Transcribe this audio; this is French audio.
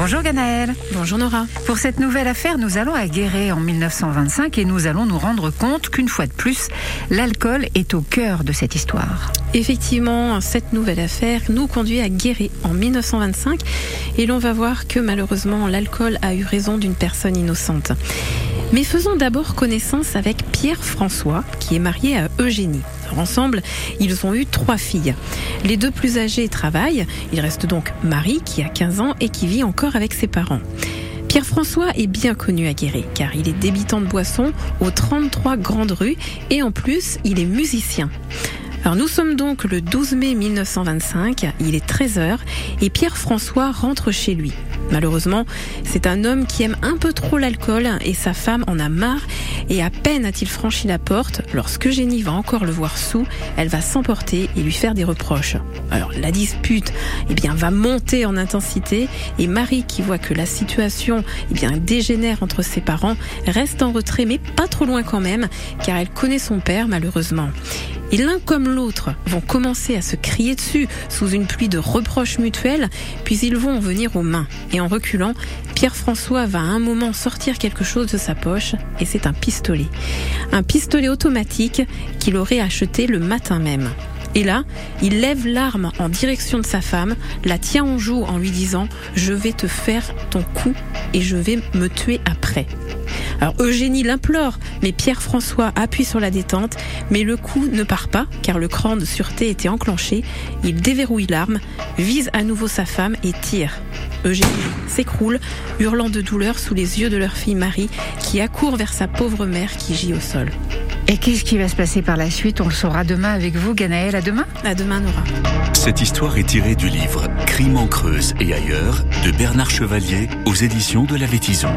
Bonjour Ganaël. Bonjour Nora. Pour cette nouvelle affaire, nous allons à Guéret en 1925 et nous allons nous rendre compte qu'une fois de plus, l'alcool est au cœur de cette histoire. Effectivement, cette nouvelle affaire nous conduit à Guéret en 1925 et l'on va voir que malheureusement l'alcool a eu raison d'une personne innocente. Mais faisons d'abord connaissance avec Pierre François, qui est marié à Eugénie. ensemble, ils ont eu trois filles. Les deux plus âgées travaillent. Il reste donc Marie, qui a 15 ans et qui vit encore avec ses parents. Pierre-François est bien connu à Guéret car il est débitant de boissons aux 33 grandes rues et en plus il est musicien. Alors nous sommes donc le 12 mai 1925, il est 13h et Pierre-François rentre chez lui. Malheureusement, c'est un homme qui aime un peu trop l'alcool et sa femme en a marre et à peine a-t-il franchi la porte, lorsque Jenny va encore le voir sous, elle va s'emporter et lui faire des reproches. Alors la dispute eh bien, va monter en intensité et Marie qui voit que la situation eh bien, dégénère entre ses parents reste en retrait mais pas trop loin quand même car elle connaît son père malheureusement. Et l'un comme l'autre vont commencer à se crier dessus sous une pluie de reproches mutuels, puis ils vont en venir aux mains. Et en reculant, Pierre-François va à un moment sortir quelque chose de sa poche, et c'est un pistolet. Un pistolet automatique qu'il aurait acheté le matin même. Et là, il lève l'arme en direction de sa femme, la tient en joue en lui disant ⁇ Je vais te faire ton coup et je vais me tuer après ⁇ alors Eugénie l'implore, mais Pierre-François appuie sur la détente, mais le coup ne part pas car le cran de sûreté était enclenché. Il déverrouille l'arme, vise à nouveau sa femme et tire. Eugénie s'écroule, hurlant de douleur sous les yeux de leur fille Marie, qui accourt vers sa pauvre mère qui gît au sol. Et qu'est-ce qui va se passer par la suite? On le saura demain avec vous, Ganaël. À demain À demain, Nora. Cette histoire est tirée du livre Crime en Creuse et ailleurs de Bernard Chevalier aux éditions de la Vétison.